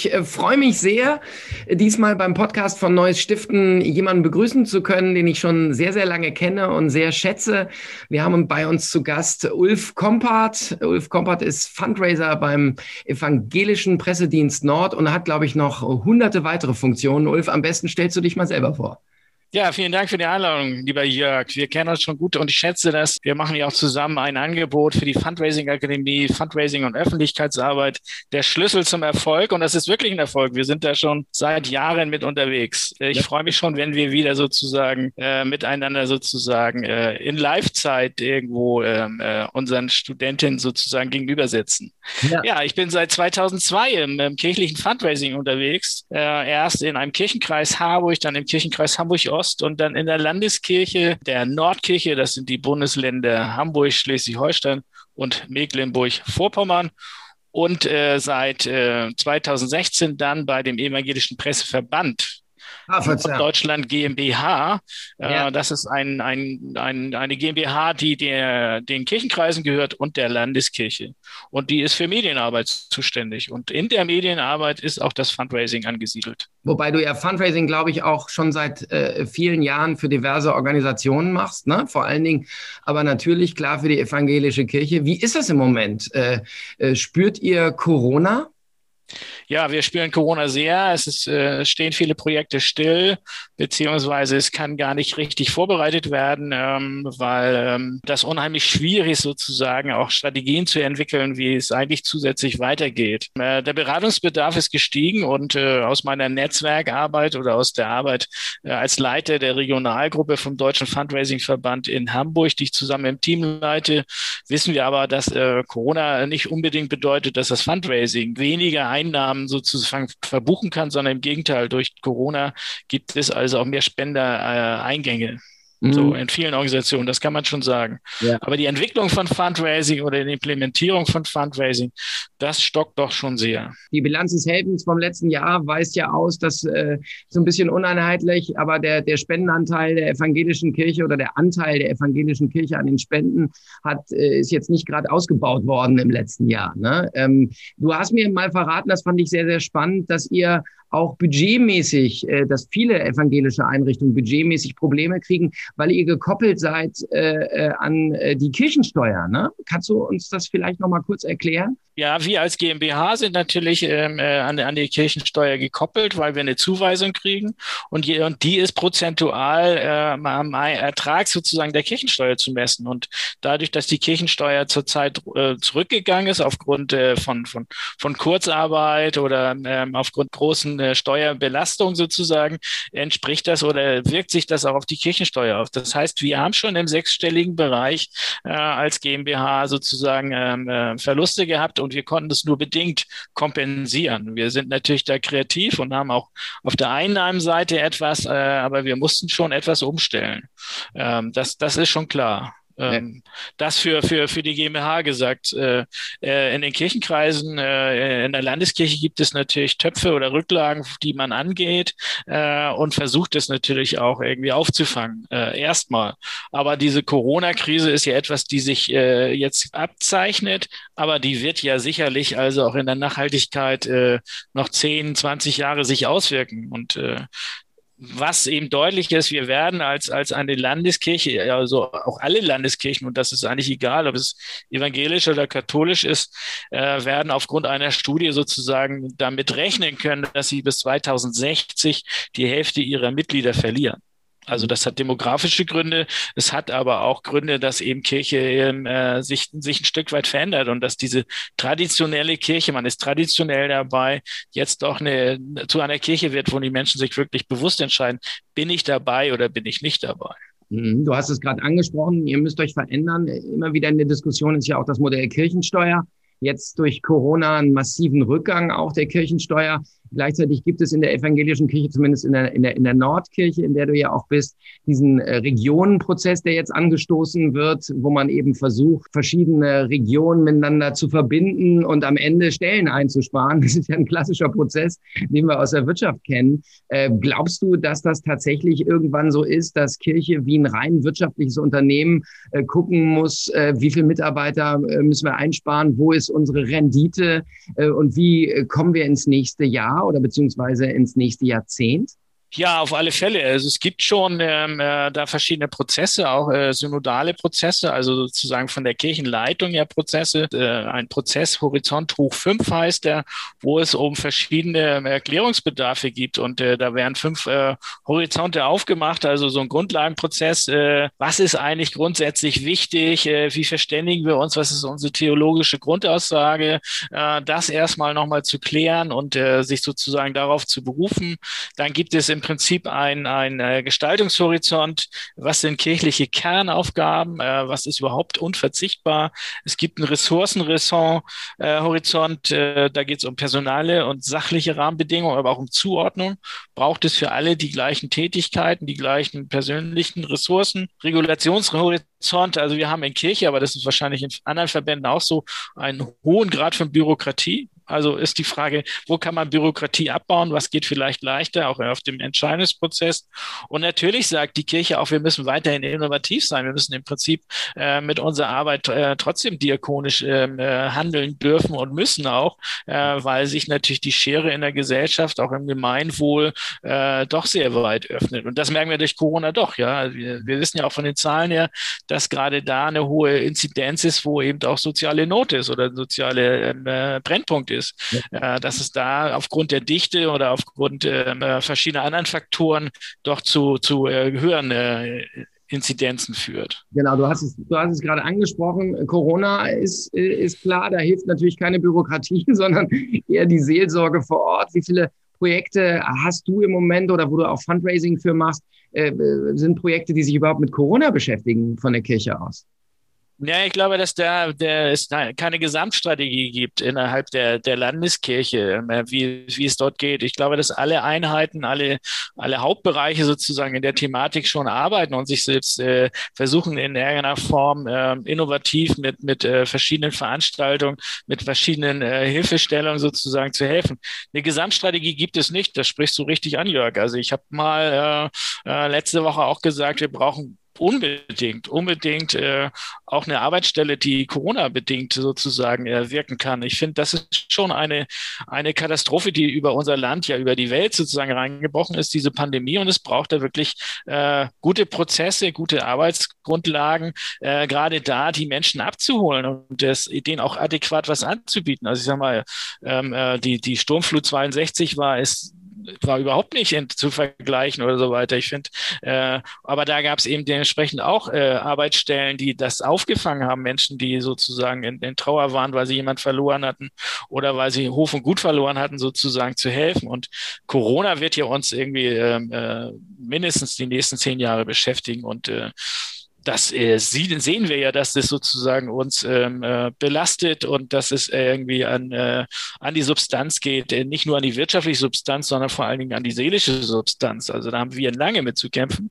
Ich äh, freue mich sehr, diesmal beim Podcast von Neues Stiften jemanden begrüßen zu können, den ich schon sehr, sehr lange kenne und sehr schätze. Wir haben bei uns zu Gast Ulf Kompart. Ulf Kompart ist Fundraiser beim Evangelischen Pressedienst Nord und hat, glaube ich, noch hunderte weitere Funktionen. Ulf, am besten stellst du dich mal selber vor. Ja, vielen Dank für die Einladung, lieber Jörg. Wir kennen uns schon gut und ich schätze das. Wir machen ja auch zusammen ein Angebot für die Fundraising Akademie, Fundraising und Öffentlichkeitsarbeit, der Schlüssel zum Erfolg. Und das ist wirklich ein Erfolg. Wir sind da schon seit Jahren mit unterwegs. Ich ja. freue mich schon, wenn wir wieder sozusagen äh, miteinander sozusagen äh, in Live-Zeit irgendwo ähm, äh, unseren Studentinnen sozusagen gegenüber sitzen. Ja. ja, ich bin seit 2002 im, im kirchlichen Fundraising unterwegs. Äh, erst in einem Kirchenkreis Harburg, dann im Kirchenkreis Hamburg Ost und dann in der Landeskirche der Nordkirche, das sind die Bundesländer Hamburg, Schleswig-Holstein und Mecklenburg-Vorpommern und äh, seit äh, 2016 dann bei dem Evangelischen Presseverband ah, Deutschland GmbH. Äh, ja. Das ist ein, ein, ein, eine GmbH, die der, den Kirchenkreisen gehört und der Landeskirche. Und die ist für Medienarbeit zuständig. Und in der Medienarbeit ist auch das Fundraising angesiedelt. Wobei du ja Fundraising, glaube ich, auch schon seit äh, vielen Jahren für diverse Organisationen machst, ne? vor allen Dingen, aber natürlich klar für die evangelische Kirche. Wie ist das im Moment? Äh, äh, spürt ihr Corona? Ja, wir spüren Corona sehr. Es ist, äh, stehen viele Projekte still, beziehungsweise es kann gar nicht richtig vorbereitet werden, ähm, weil ähm, das unheimlich schwierig ist, sozusagen auch Strategien zu entwickeln, wie es eigentlich zusätzlich weitergeht. Äh, der Beratungsbedarf ist gestiegen und äh, aus meiner Netzwerkarbeit oder aus der Arbeit äh, als Leiter der Regionalgruppe vom Deutschen Fundraising-Verband in Hamburg, die ich zusammen im Team leite, wissen wir aber, dass äh, Corona nicht unbedingt bedeutet, dass das Fundraising weniger Einnahmen sozusagen verbuchen kann, sondern im Gegenteil, durch Corona gibt es also auch mehr Spendereingänge. Mhm. So in vielen Organisationen, das kann man schon sagen. Ja. Aber die Entwicklung von Fundraising oder die Implementierung von Fundraising, das stockt doch schon sehr. Die Bilanz des Helfens vom letzten Jahr weist ja aus, dass äh, so ein bisschen uneinheitlich, aber der, der Spendenanteil der evangelischen Kirche oder der Anteil der evangelischen Kirche an den Spenden hat, äh, ist jetzt nicht gerade ausgebaut worden im letzten Jahr. Ne? Ähm, du hast mir mal verraten, das fand ich sehr, sehr spannend, dass ihr auch budgetmäßig, äh, dass viele evangelische Einrichtungen budgetmäßig Probleme kriegen, weil ihr gekoppelt seid äh, äh, an äh, die Kirchensteuer. Ne? Kannst du uns das vielleicht noch mal kurz erklären? Ja, wir als GmbH sind natürlich ähm, äh, an, an die Kirchensteuer gekoppelt, weil wir eine Zuweisung kriegen und, je, und die ist prozentual äh, am Ertrag sozusagen der Kirchensteuer zu messen. Und dadurch, dass die Kirchensteuer zurzeit äh, zurückgegangen ist aufgrund äh, von, von, von Kurzarbeit oder ähm, aufgrund großen äh, Steuerbelastung sozusagen, entspricht das oder wirkt sich das auch auf die Kirchensteuer auf. Das heißt, wir haben schon im sechsstelligen Bereich als GmbH sozusagen ähm, äh, Verluste gehabt und wir konnten das nur bedingt kompensieren. Wir sind natürlich da kreativ und haben auch auf der Einnahmenseite etwas, äh, aber wir mussten schon etwas umstellen. Ähm, das, das ist schon klar. Ähm. Das für, für, für die GmbH gesagt. Äh, äh, in den Kirchenkreisen, äh, in der Landeskirche gibt es natürlich Töpfe oder Rücklagen, die man angeht äh, und versucht es natürlich auch irgendwie aufzufangen. Äh, erstmal. Aber diese Corona-Krise ist ja etwas, die sich äh, jetzt abzeichnet, aber die wird ja sicherlich also auch in der Nachhaltigkeit noch 10, 20 Jahre sich auswirken. Und was eben deutlich ist, wir werden als, als eine Landeskirche, also auch alle Landeskirchen, und das ist eigentlich egal, ob es evangelisch oder katholisch ist, äh, werden aufgrund einer Studie sozusagen damit rechnen können, dass sie bis 2060 die Hälfte ihrer Mitglieder verlieren. Also das hat demografische Gründe. Es hat aber auch Gründe, dass eben Kirche äh, sich, sich ein Stück weit verändert und dass diese traditionelle Kirche, man ist traditionell dabei, jetzt doch eine, zu einer Kirche wird, wo die Menschen sich wirklich bewusst entscheiden, bin ich dabei oder bin ich nicht dabei. Mhm. Du hast es gerade angesprochen, ihr müsst euch verändern. Immer wieder in der Diskussion ist ja auch das Modell Kirchensteuer. Jetzt durch Corona einen massiven Rückgang auch der Kirchensteuer. Gleichzeitig gibt es in der evangelischen Kirche, zumindest in der, in der, in der Nordkirche, in der du ja auch bist, diesen äh, Regionenprozess, der jetzt angestoßen wird, wo man eben versucht, verschiedene Regionen miteinander zu verbinden und am Ende Stellen einzusparen. Das ist ja ein klassischer Prozess, den wir aus der Wirtschaft kennen. Äh, glaubst du, dass das tatsächlich irgendwann so ist, dass Kirche wie ein rein wirtschaftliches Unternehmen äh, gucken muss, äh, wie viele Mitarbeiter äh, müssen wir einsparen, wo ist unsere Rendite und wie kommen wir ins nächste Jahr oder beziehungsweise ins nächste Jahrzehnt? Ja, auf alle Fälle. Also es gibt schon ähm, äh, da verschiedene Prozesse, auch äh, synodale Prozesse, also sozusagen von der Kirchenleitung ja Prozesse. Äh, ein Prozess Horizont hoch 5 heißt der, wo es um verschiedene ähm, Erklärungsbedarfe gibt. Und äh, da werden fünf äh, Horizonte aufgemacht, also so ein Grundlagenprozess. Äh, was ist eigentlich grundsätzlich wichtig? Äh, wie verständigen wir uns? Was ist unsere theologische Grundaussage? Äh, das erstmal nochmal zu klären und äh, sich sozusagen darauf zu berufen. Dann gibt es im im Prinzip ein, ein äh, Gestaltungshorizont. Was sind kirchliche Kernaufgaben? Äh, was ist überhaupt unverzichtbar? Es gibt einen Ressourcenhorizont. Äh, da geht es um personale und sachliche Rahmenbedingungen, aber auch um Zuordnung. Braucht es für alle die gleichen Tätigkeiten, die gleichen persönlichen Ressourcen? Regulationshorizont. Also wir haben in Kirche, aber das ist wahrscheinlich in anderen Verbänden auch so, einen hohen Grad von Bürokratie. Also ist die Frage, wo kann man Bürokratie abbauen? Was geht vielleicht leichter, auch auf dem Entscheidungsprozess? Und natürlich sagt die Kirche auch, wir müssen weiterhin innovativ sein. Wir müssen im Prinzip äh, mit unserer Arbeit äh, trotzdem diakonisch ähm, äh, handeln dürfen und müssen auch, äh, weil sich natürlich die Schere in der Gesellschaft, auch im Gemeinwohl, äh, doch sehr weit öffnet. Und das merken wir durch Corona doch. Ja, also wir, wir wissen ja auch von den Zahlen her, dass gerade da eine hohe Inzidenz ist, wo eben auch soziale Not ist oder soziale ähm, äh, Brennpunkt ist ist, ja. äh, dass es da aufgrund der Dichte oder aufgrund ähm, äh, verschiedener anderen Faktoren doch zu, zu äh, höheren äh, Inzidenzen führt. Genau, du hast es, du hast es gerade angesprochen. Corona ist, ist klar, da hilft natürlich keine Bürokratie, sondern eher die Seelsorge vor Ort. Wie viele Projekte hast du im Moment oder wo du auch Fundraising für machst, äh, sind Projekte, die sich überhaupt mit Corona beschäftigen von der Kirche aus? Ja, ich glaube, dass da der es keine Gesamtstrategie gibt innerhalb der, der Landeskirche, ähm, wie, wie es dort geht. Ich glaube, dass alle Einheiten, alle, alle Hauptbereiche sozusagen in der Thematik schon arbeiten und sich selbst äh, versuchen in irgendeiner Form äh, innovativ mit, mit äh, verschiedenen Veranstaltungen, mit verschiedenen äh, Hilfestellungen sozusagen zu helfen. Eine Gesamtstrategie gibt es nicht. Das sprichst du richtig an, Jörg. Also ich habe mal äh, äh, letzte Woche auch gesagt, wir brauchen unbedingt, unbedingt äh, auch eine Arbeitsstelle, die Corona-bedingt sozusagen äh, wirken kann. Ich finde, das ist schon eine, eine Katastrophe, die über unser Land, ja über die Welt sozusagen reingebrochen ist, diese Pandemie. Und es braucht da wirklich äh, gute Prozesse, gute Arbeitsgrundlagen, äh, gerade da die Menschen abzuholen und das, denen auch adäquat was anzubieten. Also ich sage mal, ähm, äh, die, die Sturmflut 62 war es war überhaupt nicht in, zu vergleichen oder so weiter. Ich finde, äh, aber da gab es eben dementsprechend auch äh, Arbeitsstellen, die das aufgefangen haben, Menschen, die sozusagen in, in Trauer waren, weil sie jemand verloren hatten oder weil sie Hof und Gut verloren hatten, sozusagen zu helfen. Und Corona wird ja uns irgendwie ähm, äh, mindestens die nächsten zehn Jahre beschäftigen und äh, das äh, sehen wir ja, dass das sozusagen uns ähm, äh, belastet und dass es irgendwie an, äh, an die Substanz geht, äh, nicht nur an die wirtschaftliche Substanz, sondern vor allen Dingen an die seelische Substanz. Also da haben wir lange mit zu kämpfen.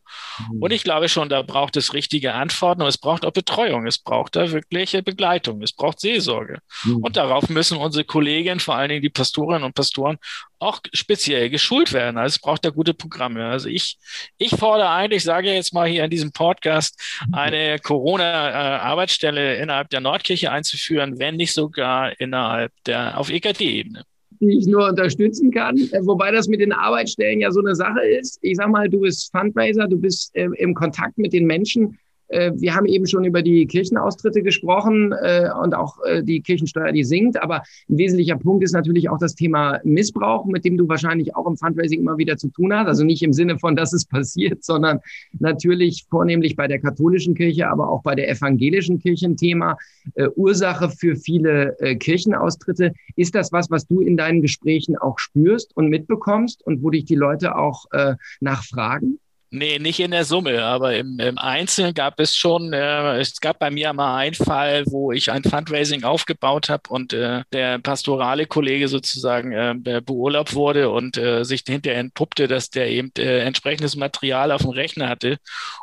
Mhm. Und ich glaube schon, da braucht es richtige Antworten und es braucht auch Betreuung, es braucht da wirkliche Begleitung, es braucht Seelsorge. Mhm. Und darauf müssen unsere Kolleginnen, vor allen Dingen die Pastorinnen und Pastoren, auch speziell geschult werden. Also es braucht da gute Programme. Also ich, ich fordere eigentlich, sage jetzt mal hier in diesem Podcast, eine Corona-Arbeitsstelle innerhalb der Nordkirche einzuführen, wenn nicht sogar innerhalb der, auf EKD-Ebene die ich nur unterstützen kann. Äh, wobei das mit den Arbeitsstellen ja so eine Sache ist. Ich sag mal, du bist Fundraiser, du bist äh, im Kontakt mit den Menschen. Äh, wir haben eben schon über die Kirchenaustritte gesprochen äh, und auch äh, die Kirchensteuer, die sinkt. Aber ein wesentlicher Punkt ist natürlich auch das Thema Missbrauch, mit dem du wahrscheinlich auch im Fundraising immer wieder zu tun hast. Also nicht im Sinne von, dass es passiert, sondern natürlich vornehmlich bei der katholischen Kirche, aber auch bei der evangelischen Kirche ein Thema. Ursache für viele Kirchenaustritte. Ist das was, was du in deinen Gesprächen auch spürst und mitbekommst und wo dich die Leute auch nachfragen? Nee, nicht in der Summe, aber im, im Einzelnen gab es schon, äh, es gab bei mir mal einen Fall, wo ich ein Fundraising aufgebaut habe und äh, der pastorale Kollege sozusagen äh, beurlaubt wurde und äh, sich hinterher entpuppte, dass der eben äh, entsprechendes Material auf dem Rechner hatte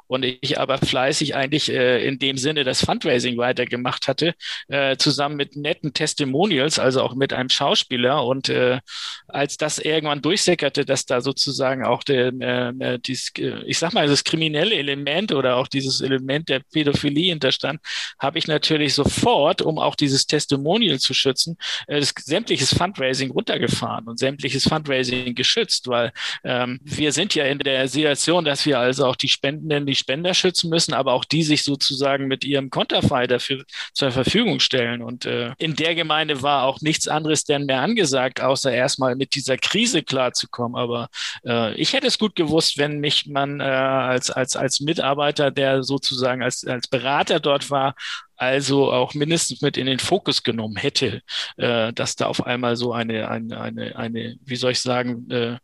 und ich aber fleißig eigentlich äh, in dem Sinne das Fundraising weitergemacht hatte, äh, zusammen mit netten Testimonials, also auch mit einem Schauspieler und äh, als das irgendwann durchsickerte, dass da sozusagen auch der, äh, äh dies, ich sag mal, das kriminelle Element oder auch dieses Element der Pädophilie hinterstand, habe ich natürlich sofort, um auch dieses Testimonial zu schützen, äh, das, sämtliches Fundraising runtergefahren und sämtliches Fundraising geschützt, weil ähm, wir sind ja in der Situation, dass wir also auch die Spendenden, die Spender schützen müssen, aber auch die sich sozusagen mit ihrem Konterfei dafür zur Verfügung stellen. Und äh, in der Gemeinde war auch nichts anderes denn mehr angesagt, außer erstmal mit dieser Krise klarzukommen. Aber äh, ich hätte es gut gewusst, wenn mich man äh, als, als, als Mitarbeiter, der sozusagen als, als Berater dort war, also auch mindestens mit in den Fokus genommen hätte, äh, dass da auf einmal so eine, eine, eine, eine wie soll ich sagen, äh,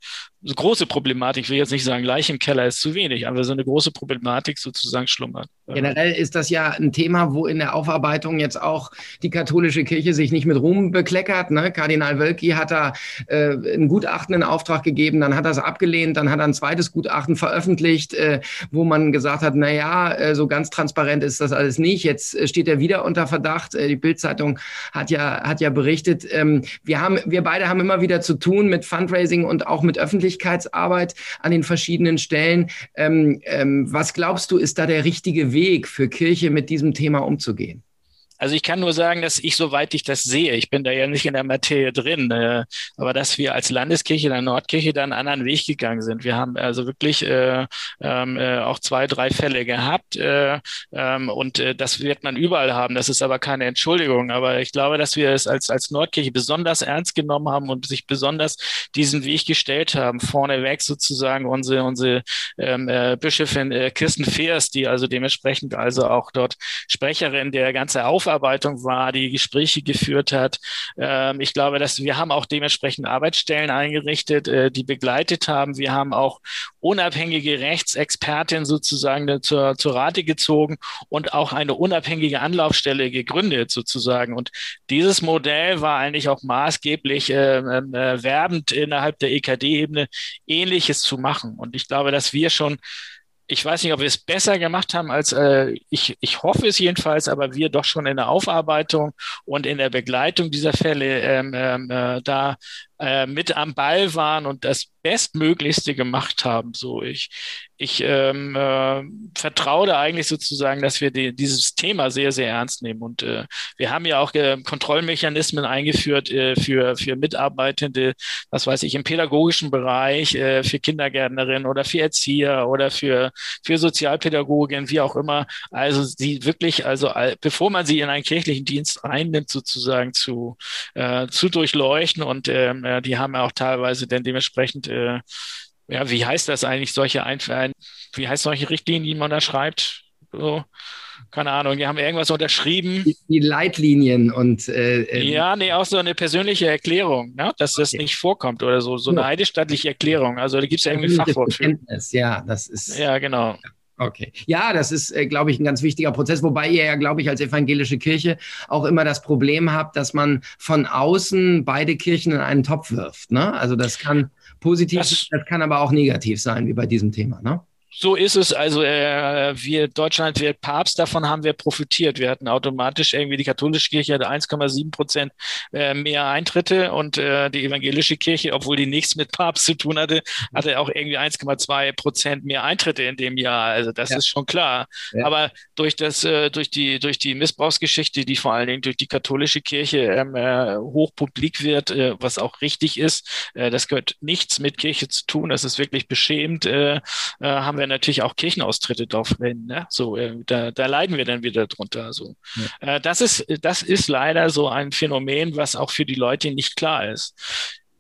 so große Problematik, ich will jetzt nicht sagen, gleich im Keller ist zu wenig, aber so eine große Problematik sozusagen schlummert. Generell ist das ja ein Thema, wo in der Aufarbeitung jetzt auch die katholische Kirche sich nicht mit Ruhm bekleckert. Ne? Kardinal Wölki hat da äh, ein Gutachten in Auftrag gegeben, dann hat er es abgelehnt, dann hat er ein zweites Gutachten veröffentlicht, äh, wo man gesagt hat, na ja, äh, so ganz transparent ist das alles nicht. Jetzt äh, steht er wieder unter Verdacht. Äh, die Bildzeitung hat ja hat ja berichtet, ähm, wir haben wir beide haben immer wieder zu tun mit Fundraising und auch mit Öffentlichkeitsarbeit an den verschiedenen Stellen. Ähm, ähm, was glaubst du, ist da der richtige Weg für Kirche mit diesem Thema umzugehen? Also ich kann nur sagen, dass ich, soweit ich das sehe, ich bin da ja nicht in der Materie drin, äh, aber dass wir als Landeskirche der Nordkirche da einen anderen Weg gegangen sind. Wir haben also wirklich äh, ähm, äh, auch zwei, drei Fälle gehabt äh, ähm, und äh, das wird man überall haben. Das ist aber keine Entschuldigung. Aber ich glaube, dass wir es als, als Nordkirche besonders ernst genommen haben und sich besonders diesen Weg gestellt haben. Vorneweg sozusagen unsere, unsere ähm, äh, Bischöfin Kirsten Feers, die also dementsprechend also auch dort Sprecherin der ganze Aufwand Aufarbeitung war, die Gespräche geführt hat. Ähm, ich glaube, dass wir haben auch dementsprechend Arbeitsstellen eingerichtet, äh, die begleitet haben. Wir haben auch unabhängige Rechtsexpertin sozusagen zur, zur Rate gezogen und auch eine unabhängige Anlaufstelle gegründet sozusagen. Und dieses Modell war eigentlich auch maßgeblich äh, ähm, äh, werbend innerhalb der EKD-Ebene Ähnliches zu machen. Und ich glaube, dass wir schon ich weiß nicht, ob wir es besser gemacht haben als äh, ich, ich hoffe es jedenfalls, aber wir doch schon in der Aufarbeitung und in der Begleitung dieser Fälle ähm, ähm, äh, da äh, mit am Ball waren und das Bestmöglichste gemacht haben. So, ich, ich ähm, äh, vertraue da eigentlich sozusagen, dass wir die, dieses Thema sehr, sehr ernst nehmen. Und äh, wir haben ja auch äh, Kontrollmechanismen eingeführt äh, für, für Mitarbeitende, was weiß ich, im pädagogischen Bereich, äh, für Kindergärtnerinnen oder für Erzieher oder für, für Sozialpädagogen, wie auch immer. Also sie wirklich, also bevor man sie in einen kirchlichen Dienst einnimmt, sozusagen zu, äh, zu durchleuchten und ähm, äh, die haben auch teilweise dann dementsprechend, äh, ja, wie heißt das eigentlich, solche Einf wie heißt solche Richtlinien, die man da schreibt? So, keine Ahnung, die haben irgendwas unterschrieben. Die, die Leitlinien und äh, ähm, ja, nee, auch so eine persönliche Erklärung, ne? dass das nicht vorkommt oder so, so eine heidestattliche Erklärung. Also da gibt es ja irgendwie Fachwort für. Ja, das ist. Ja, genau. Okay. Ja, das ist, äh, glaube ich, ein ganz wichtiger Prozess, wobei ihr ja, glaube ich, als evangelische Kirche auch immer das Problem habt, dass man von außen beide Kirchen in einen Topf wirft. Ne? Also das kann positiv, das, das kann aber auch negativ sein, wie bei diesem Thema. Ne? So ist es. Also äh, wir Deutschland wird Papst, davon haben wir profitiert. Wir hatten automatisch irgendwie die katholische Kirche hatte 1,7 Prozent äh, mehr Eintritte und äh, die evangelische Kirche, obwohl die nichts mit Papst zu tun hatte, hatte auch irgendwie 1,2 Prozent mehr Eintritte in dem Jahr. Also das ja. ist schon klar. Ja. Aber durch das, äh, durch die, durch die Missbrauchsgeschichte, die vor allen Dingen durch die katholische Kirche ähm, äh, hochpublik wird, äh, was auch richtig ist, äh, das gehört nichts mit Kirche zu tun. Das ist wirklich beschämend. Äh, äh, haben wir wir natürlich auch Kirchenaustritte drauf nennen. Ne? So, äh, da, da leiden wir dann wieder drunter. So. Ja. Äh, das, ist, das ist leider so ein Phänomen, was auch für die Leute nicht klar ist.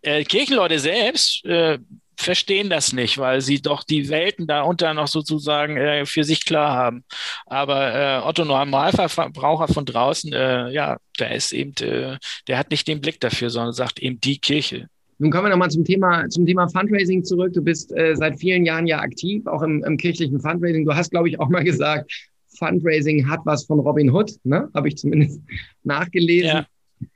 Äh, Kirchenleute selbst äh, verstehen das nicht, weil sie doch die Welten darunter noch sozusagen äh, für sich klar haben. Aber äh, Otto Normalverbraucher von draußen, äh, ja, der ist eben, äh, der hat nicht den Blick dafür, sondern sagt eben die Kirche. Nun kommen wir nochmal zum Thema, zum Thema Fundraising zurück. Du bist äh, seit vielen Jahren ja aktiv, auch im, im kirchlichen Fundraising. Du hast, glaube ich, auch mal gesagt, Fundraising hat was von Robin Hood, ne? habe ich zumindest nachgelesen. Ja.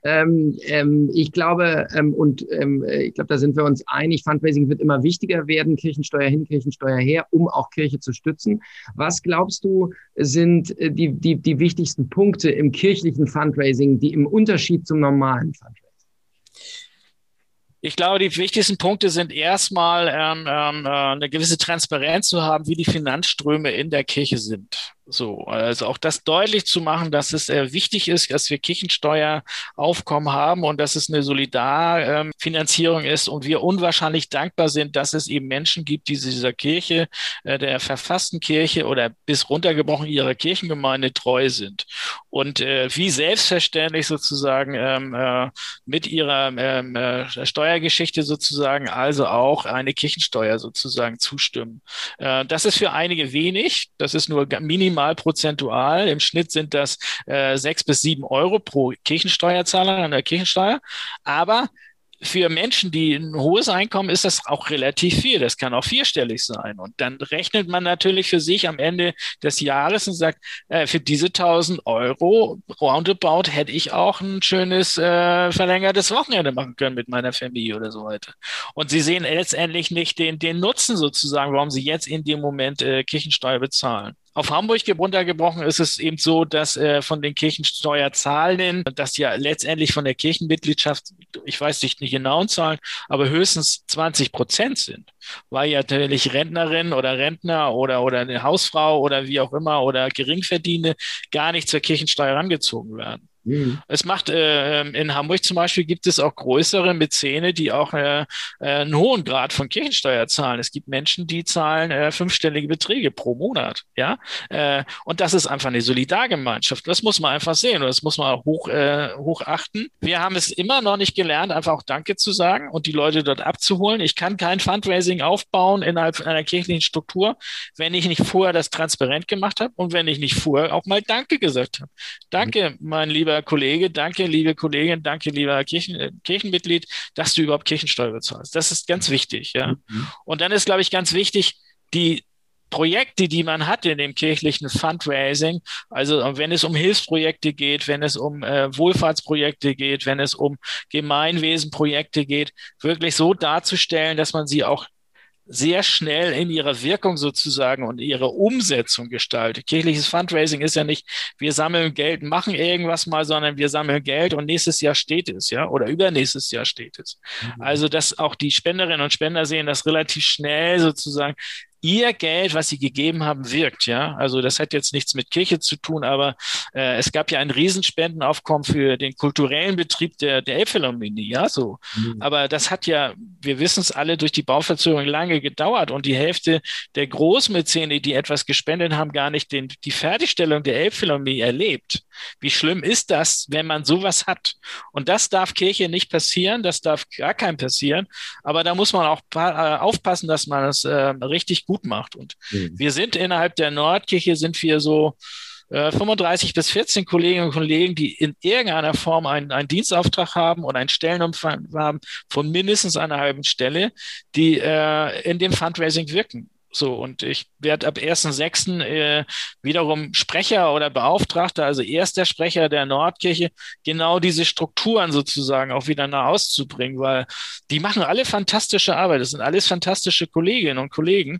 Ähm, ähm, ich glaube, ähm, und ähm, ich glaube, da sind wir uns einig, Fundraising wird immer wichtiger werden, Kirchensteuer hin, Kirchensteuer her, um auch Kirche zu stützen. Was glaubst du, sind äh, die, die, die wichtigsten Punkte im kirchlichen Fundraising, die im Unterschied zum normalen Fundraising? Ich glaube, die wichtigsten Punkte sind erstmal ähm, ähm, äh, eine gewisse Transparenz zu haben, wie die Finanzströme in der Kirche sind. So, also auch das deutlich zu machen, dass es äh, wichtig ist, dass wir Kirchensteueraufkommen haben und dass es eine Solidarfinanzierung ähm, ist und wir unwahrscheinlich dankbar sind, dass es eben Menschen gibt, die dieser Kirche, äh, der verfassten Kirche oder bis runtergebrochen ihrer Kirchengemeinde treu sind und äh, wie selbstverständlich sozusagen ähm, äh, mit ihrer ähm, äh, Steuergeschichte sozusagen also auch eine Kirchensteuer sozusagen zustimmen. Äh, das ist für einige wenig, das ist nur minimal maximal prozentual. Im Schnitt sind das äh, sechs bis sieben Euro pro Kirchensteuerzahler an der Kirchensteuer. Aber für Menschen, die ein hohes Einkommen, ist das auch relativ viel. Das kann auch vierstellig sein. Und dann rechnet man natürlich für sich am Ende des Jahres und sagt, äh, für diese 1000 Euro roundabout hätte ich auch ein schönes äh, verlängertes Wochenende machen können mit meiner Familie oder so weiter. Und sie sehen letztendlich nicht den, den Nutzen sozusagen, warum sie jetzt in dem Moment äh, Kirchensteuer bezahlen. Auf Hamburg runtergebrochen ist es eben so, dass äh, von den Kirchensteuerzahlenden, dass ja letztendlich von der Kirchenmitgliedschaft, ich weiß nicht die genauen Zahlen, aber höchstens 20 Prozent sind, weil ja natürlich Rentnerin oder Rentner oder, oder eine Hausfrau oder wie auch immer oder Geringverdienende gar nicht zur Kirchensteuer herangezogen werden. Mhm. Es macht äh, ähm, in Hamburg zum Beispiel gibt es auch größere Mäzene, die auch äh, äh, einen hohen Grad von Kirchensteuer zahlen. Es gibt Menschen, die zahlen äh, fünfstellige Beträge pro Monat, ja. Äh, und das ist einfach eine Solidargemeinschaft. Das muss man einfach sehen und das muss man auch hoch, äh, hoch achten. Wir haben es immer noch nicht gelernt, einfach auch Danke zu sagen und die Leute dort abzuholen. Ich kann kein Fundraising aufbauen innerhalb einer kirchlichen Struktur, wenn ich nicht vorher das transparent gemacht habe und wenn ich nicht vorher auch mal Danke gesagt habe. Danke, mein lieber lieber Kollege, danke, liebe Kollegin, danke, lieber Kirchen, äh, Kirchenmitglied, dass du überhaupt Kirchensteuer bezahlst. Das ist ganz wichtig, ja. Mhm. Und dann ist, glaube ich, ganz wichtig, die Projekte, die man hat in dem kirchlichen Fundraising, also wenn es um Hilfsprojekte geht, wenn es um äh, Wohlfahrtsprojekte geht, wenn es um Gemeinwesenprojekte geht, wirklich so darzustellen, dass man sie auch sehr schnell in ihrer Wirkung sozusagen und ihrer Umsetzung gestaltet. Kirchliches Fundraising ist ja nicht, wir sammeln Geld, machen irgendwas mal, sondern wir sammeln Geld und nächstes Jahr steht es, ja, oder übernächstes Jahr steht es. Mhm. Also, dass auch die Spenderinnen und Spender sehen, dass relativ schnell sozusagen ihr Geld, was sie gegeben haben, wirkt. Ja, also das hat jetzt nichts mit Kirche zu tun, aber äh, es gab ja ein Riesenspendenaufkommen für den kulturellen Betrieb der, der Elbphilharmonie. Ja, so. Mhm. Aber das hat ja, wir wissen es alle, durch die Bauverzögerung lange gedauert und die Hälfte der Großmäzene, die etwas gespendet haben, gar nicht den, die Fertigstellung der Elbphilharmonie erlebt. Wie schlimm ist das, wenn man sowas hat? Und das darf Kirche nicht passieren, das darf gar kein passieren. Aber da muss man auch äh, aufpassen, dass man es äh, richtig gut macht. Und mhm. wir sind innerhalb der Nordkirche, sind wir so äh, 35 bis 14 Kolleginnen und Kollegen, die in irgendeiner Form einen, einen Dienstauftrag haben und einen Stellenumfang haben von mindestens einer halben Stelle, die äh, in dem Fundraising wirken. So, und ich werde ab 1.6. Äh, wiederum Sprecher oder Beauftragter, also erster Sprecher der Nordkirche, genau diese Strukturen sozusagen auch wieder nach auszubringen, weil die machen alle fantastische Arbeit. Das sind alles fantastische Kolleginnen und Kollegen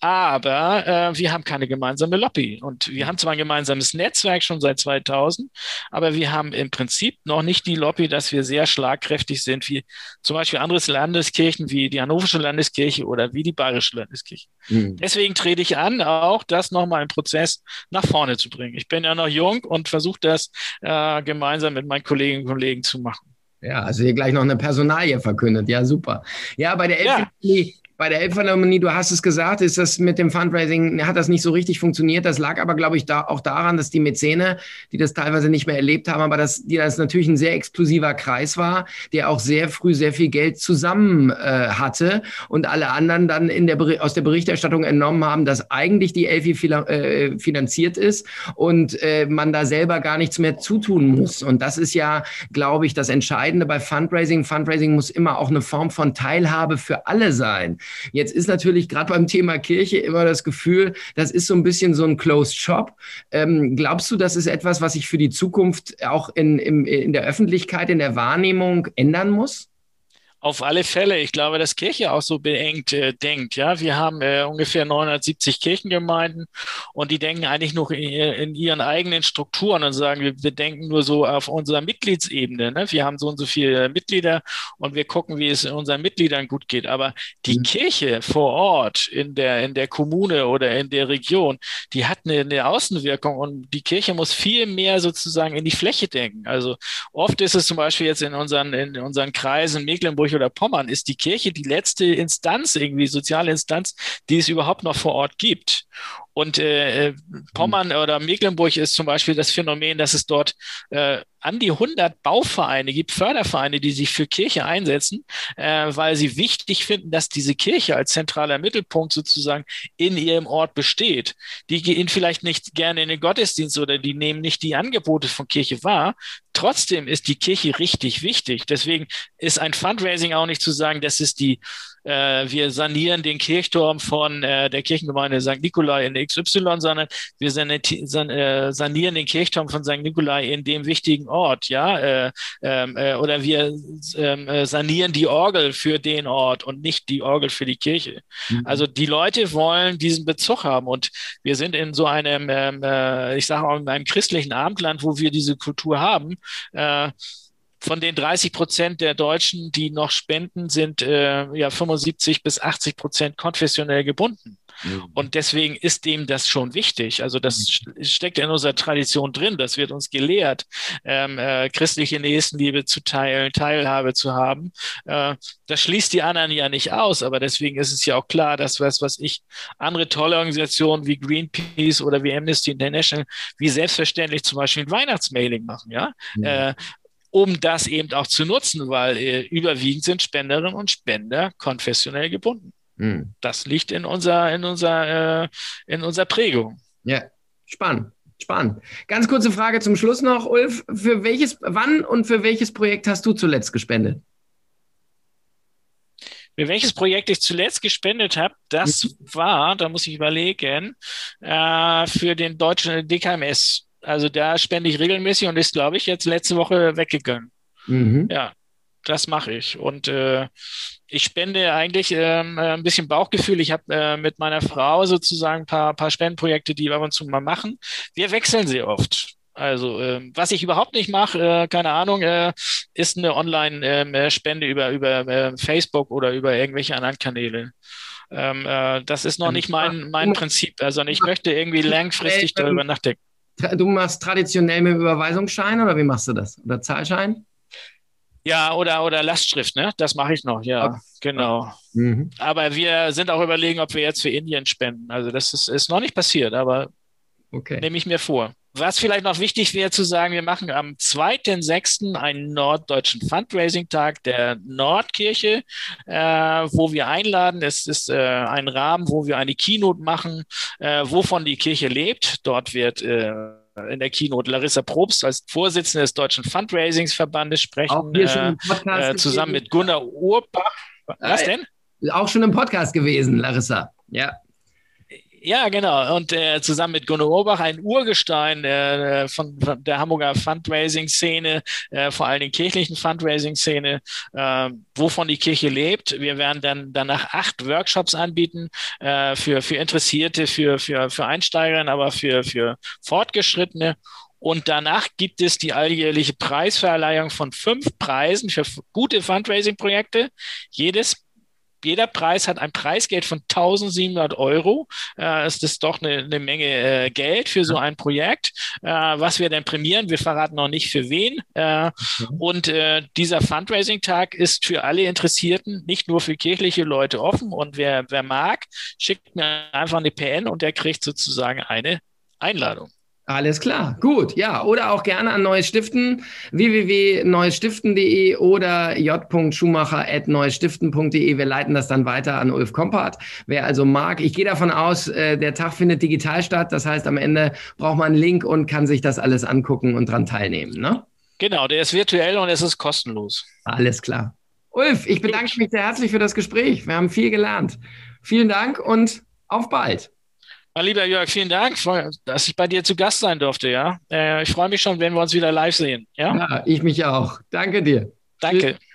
aber äh, wir haben keine gemeinsame Lobby. Und wir haben zwar ein gemeinsames Netzwerk schon seit 2000, aber wir haben im Prinzip noch nicht die Lobby, dass wir sehr schlagkräftig sind, wie zum Beispiel andere Landeskirchen, wie die Hannoversche Landeskirche oder wie die Bayerische Landeskirche. Mhm. Deswegen trete ich an, auch das nochmal im Prozess nach vorne zu bringen. Ich bin ja noch jung und versuche das äh, gemeinsam mit meinen Kolleginnen und Kollegen zu machen. Ja, also hier gleich noch eine Personalie verkündet. Ja, super. Ja, bei der LPG, bei der Elbphilharmonie, du hast es gesagt, ist das mit dem Fundraising, hat das nicht so richtig funktioniert. Das lag aber, glaube ich, da auch daran, dass die Mäzene, die das teilweise nicht mehr erlebt haben, aber dass die das natürlich ein sehr exklusiver Kreis war, der auch sehr früh sehr viel Geld zusammen äh, hatte und alle anderen dann in der, aus der Berichterstattung entnommen haben, dass eigentlich die Elfi äh, finanziert ist und äh, man da selber gar nichts mehr zutun muss. Und das ist ja, glaube ich, das Entscheidende bei Fundraising. Fundraising muss immer auch eine Form von Teilhabe für alle sein. Jetzt ist natürlich gerade beim Thema Kirche immer das Gefühl, das ist so ein bisschen so ein Closed Shop. Ähm, glaubst du, das ist etwas, was sich für die Zukunft auch in, in, in der Öffentlichkeit, in der Wahrnehmung ändern muss? Auf alle Fälle. Ich glaube, dass Kirche auch so beengt äh, denkt. Ja, wir haben äh, ungefähr 970 Kirchengemeinden und die denken eigentlich nur in, in ihren eigenen Strukturen und sagen, wir, wir, denken nur so auf unserer Mitgliedsebene. Ne? Wir haben so und so viele Mitglieder und wir gucken, wie es unseren Mitgliedern gut geht. Aber die mhm. Kirche vor Ort in der, in der Kommune oder in der Region, die hat eine, eine Außenwirkung und die Kirche muss viel mehr sozusagen in die Fläche denken. Also oft ist es zum Beispiel jetzt in unseren, in unseren Kreisen Mecklenburg oder Pommern ist die Kirche die letzte Instanz, irgendwie soziale Instanz, die es überhaupt noch vor Ort gibt. Und äh, äh Pommern oder Mecklenburg ist zum Beispiel das Phänomen, dass es dort äh, an die 100 Bauvereine gibt, Fördervereine, die sich für Kirche einsetzen, äh, weil sie wichtig finden, dass diese Kirche als zentraler Mittelpunkt sozusagen in ihrem Ort besteht. Die gehen vielleicht nicht gerne in den Gottesdienst oder die nehmen nicht die Angebote von Kirche wahr. Trotzdem ist die Kirche richtig wichtig. Deswegen ist ein Fundraising auch nicht zu sagen, das ist die äh, wir sanieren den Kirchturm von äh, der Kirchengemeinde St. Nikolai in XY, sondern wir äh, sanieren den Kirchturm von St. Nikolai in dem wichtigen Ort, ja, äh, ähm, äh, oder wir ähm, äh, sanieren die Orgel für den Ort und nicht die Orgel für die Kirche. Mhm. Also die Leute wollen diesen Bezug haben und wir sind in so einem, ähm, äh, ich sage auch in einem christlichen Abendland, wo wir diese Kultur haben. Äh, von den 30 Prozent der Deutschen, die noch spenden, sind äh, ja 75 bis 80 Prozent konfessionell gebunden. Mhm. Und deswegen ist dem das schon wichtig. Also das mhm. steckt in unserer Tradition drin. Das wird uns gelehrt, ähm, äh, christliche Nächstenliebe zu teilen, Teilhabe zu haben. Äh, das schließt die anderen ja nicht aus. Aber deswegen ist es ja auch klar, dass was, was ich andere tolle Organisationen wie Greenpeace oder wie Amnesty International, wie selbstverständlich zum Beispiel ein Weihnachtsmailing machen. Ja, mhm. äh, um das eben auch zu nutzen, weil äh, überwiegend sind Spenderinnen und Spender konfessionell gebunden. Hm. Das liegt in unserer, in unserer, äh, in unserer Prägung. Ja, spannend. Spannend. Ganz kurze Frage zum Schluss noch, Ulf. Für welches, wann und für welches Projekt hast du zuletzt gespendet? Für welches Projekt ich zuletzt gespendet habe, das mhm. war, da muss ich überlegen, äh, für den deutschen DKMS. Also da spende ich regelmäßig und ist, glaube ich, jetzt letzte Woche weggegangen. Mhm. Ja, das mache ich. Und äh, ich spende eigentlich ähm, ein bisschen Bauchgefühl. Ich habe äh, mit meiner Frau sozusagen ein paar, paar Spendenprojekte, die wir ab und zu mal machen. Wir wechseln sie oft. Also äh, was ich überhaupt nicht mache, äh, keine Ahnung, äh, ist eine Online-Spende ähm, über, über äh, Facebook oder über irgendwelche anderen Kanäle. Ähm, äh, das ist noch nicht mein, mein Prinzip. Also ich möchte irgendwie langfristig darüber nachdenken. Du machst traditionell mit Überweisungsschein oder wie machst du das? Oder Zahlschein? Ja, oder, oder Lastschrift, ne? Das mache ich noch, ja, okay. genau. Mhm. Aber wir sind auch überlegen, ob wir jetzt für Indien spenden. Also das ist, ist noch nicht passiert, aber okay. nehme ich mir vor. Was vielleicht noch wichtig wäre zu sagen, wir machen am 2.6. einen norddeutschen Fundraising-Tag der Nordkirche, äh, wo wir einladen. Es ist äh, ein Rahmen, wo wir eine Keynote machen, äh, wovon die Kirche lebt. Dort wird äh, in der Keynote Larissa Probst als Vorsitzende des Deutschen Fundraisingsverbandes sprechen, äh, äh, zusammen mit Gunnar Urbach. Was denn? Auch schon im Podcast gewesen, Larissa. Ja. Ja, genau. Und äh, zusammen mit Gunnar Urbach ein Urgestein äh, von, von, der Hamburger Fundraising-Szene, äh, vor allem den kirchlichen Fundraising-Szene, äh, wovon die Kirche lebt. Wir werden dann danach acht Workshops anbieten äh, für, für Interessierte, für, für, für Einsteiger, aber für, für Fortgeschrittene. Und danach gibt es die alljährliche Preisverleihung von fünf Preisen für gute Fundraising-Projekte. Jedes jeder Preis hat ein Preisgeld von 1700 Euro. Äh, ist das doch eine, eine Menge äh, Geld für so ein Projekt. Äh, was wir denn prämieren, wir verraten noch nicht für wen. Äh. Und dieser Fundraising-Tag ist für alle Interessierten, nicht nur für kirchliche Leute offen. Und wer, wer mag, schickt mir einfach eine PN und der kriegt sozusagen eine Einladung. Alles klar, gut, ja. Oder auch gerne an Neues Stiften, www.neuesstiften.de oder j.schumacher.neuesstiften.de. Wir leiten das dann weiter an Ulf Kompart. Wer also mag, ich gehe davon aus, äh, der Tag findet digital statt. Das heißt, am Ende braucht man einen Link und kann sich das alles angucken und dran teilnehmen, ne? Genau, der ist virtuell und es ist kostenlos. Alles klar. Ulf, ich bedanke mich sehr herzlich für das Gespräch. Wir haben viel gelernt. Vielen Dank und auf bald. Mein lieber Jörg, vielen Dank, dass ich bei dir zu Gast sein durfte. Ja, äh, ich freue mich schon, wenn wir uns wieder live sehen. Ja, ja ich mich auch. Danke dir. Danke. Tschüss.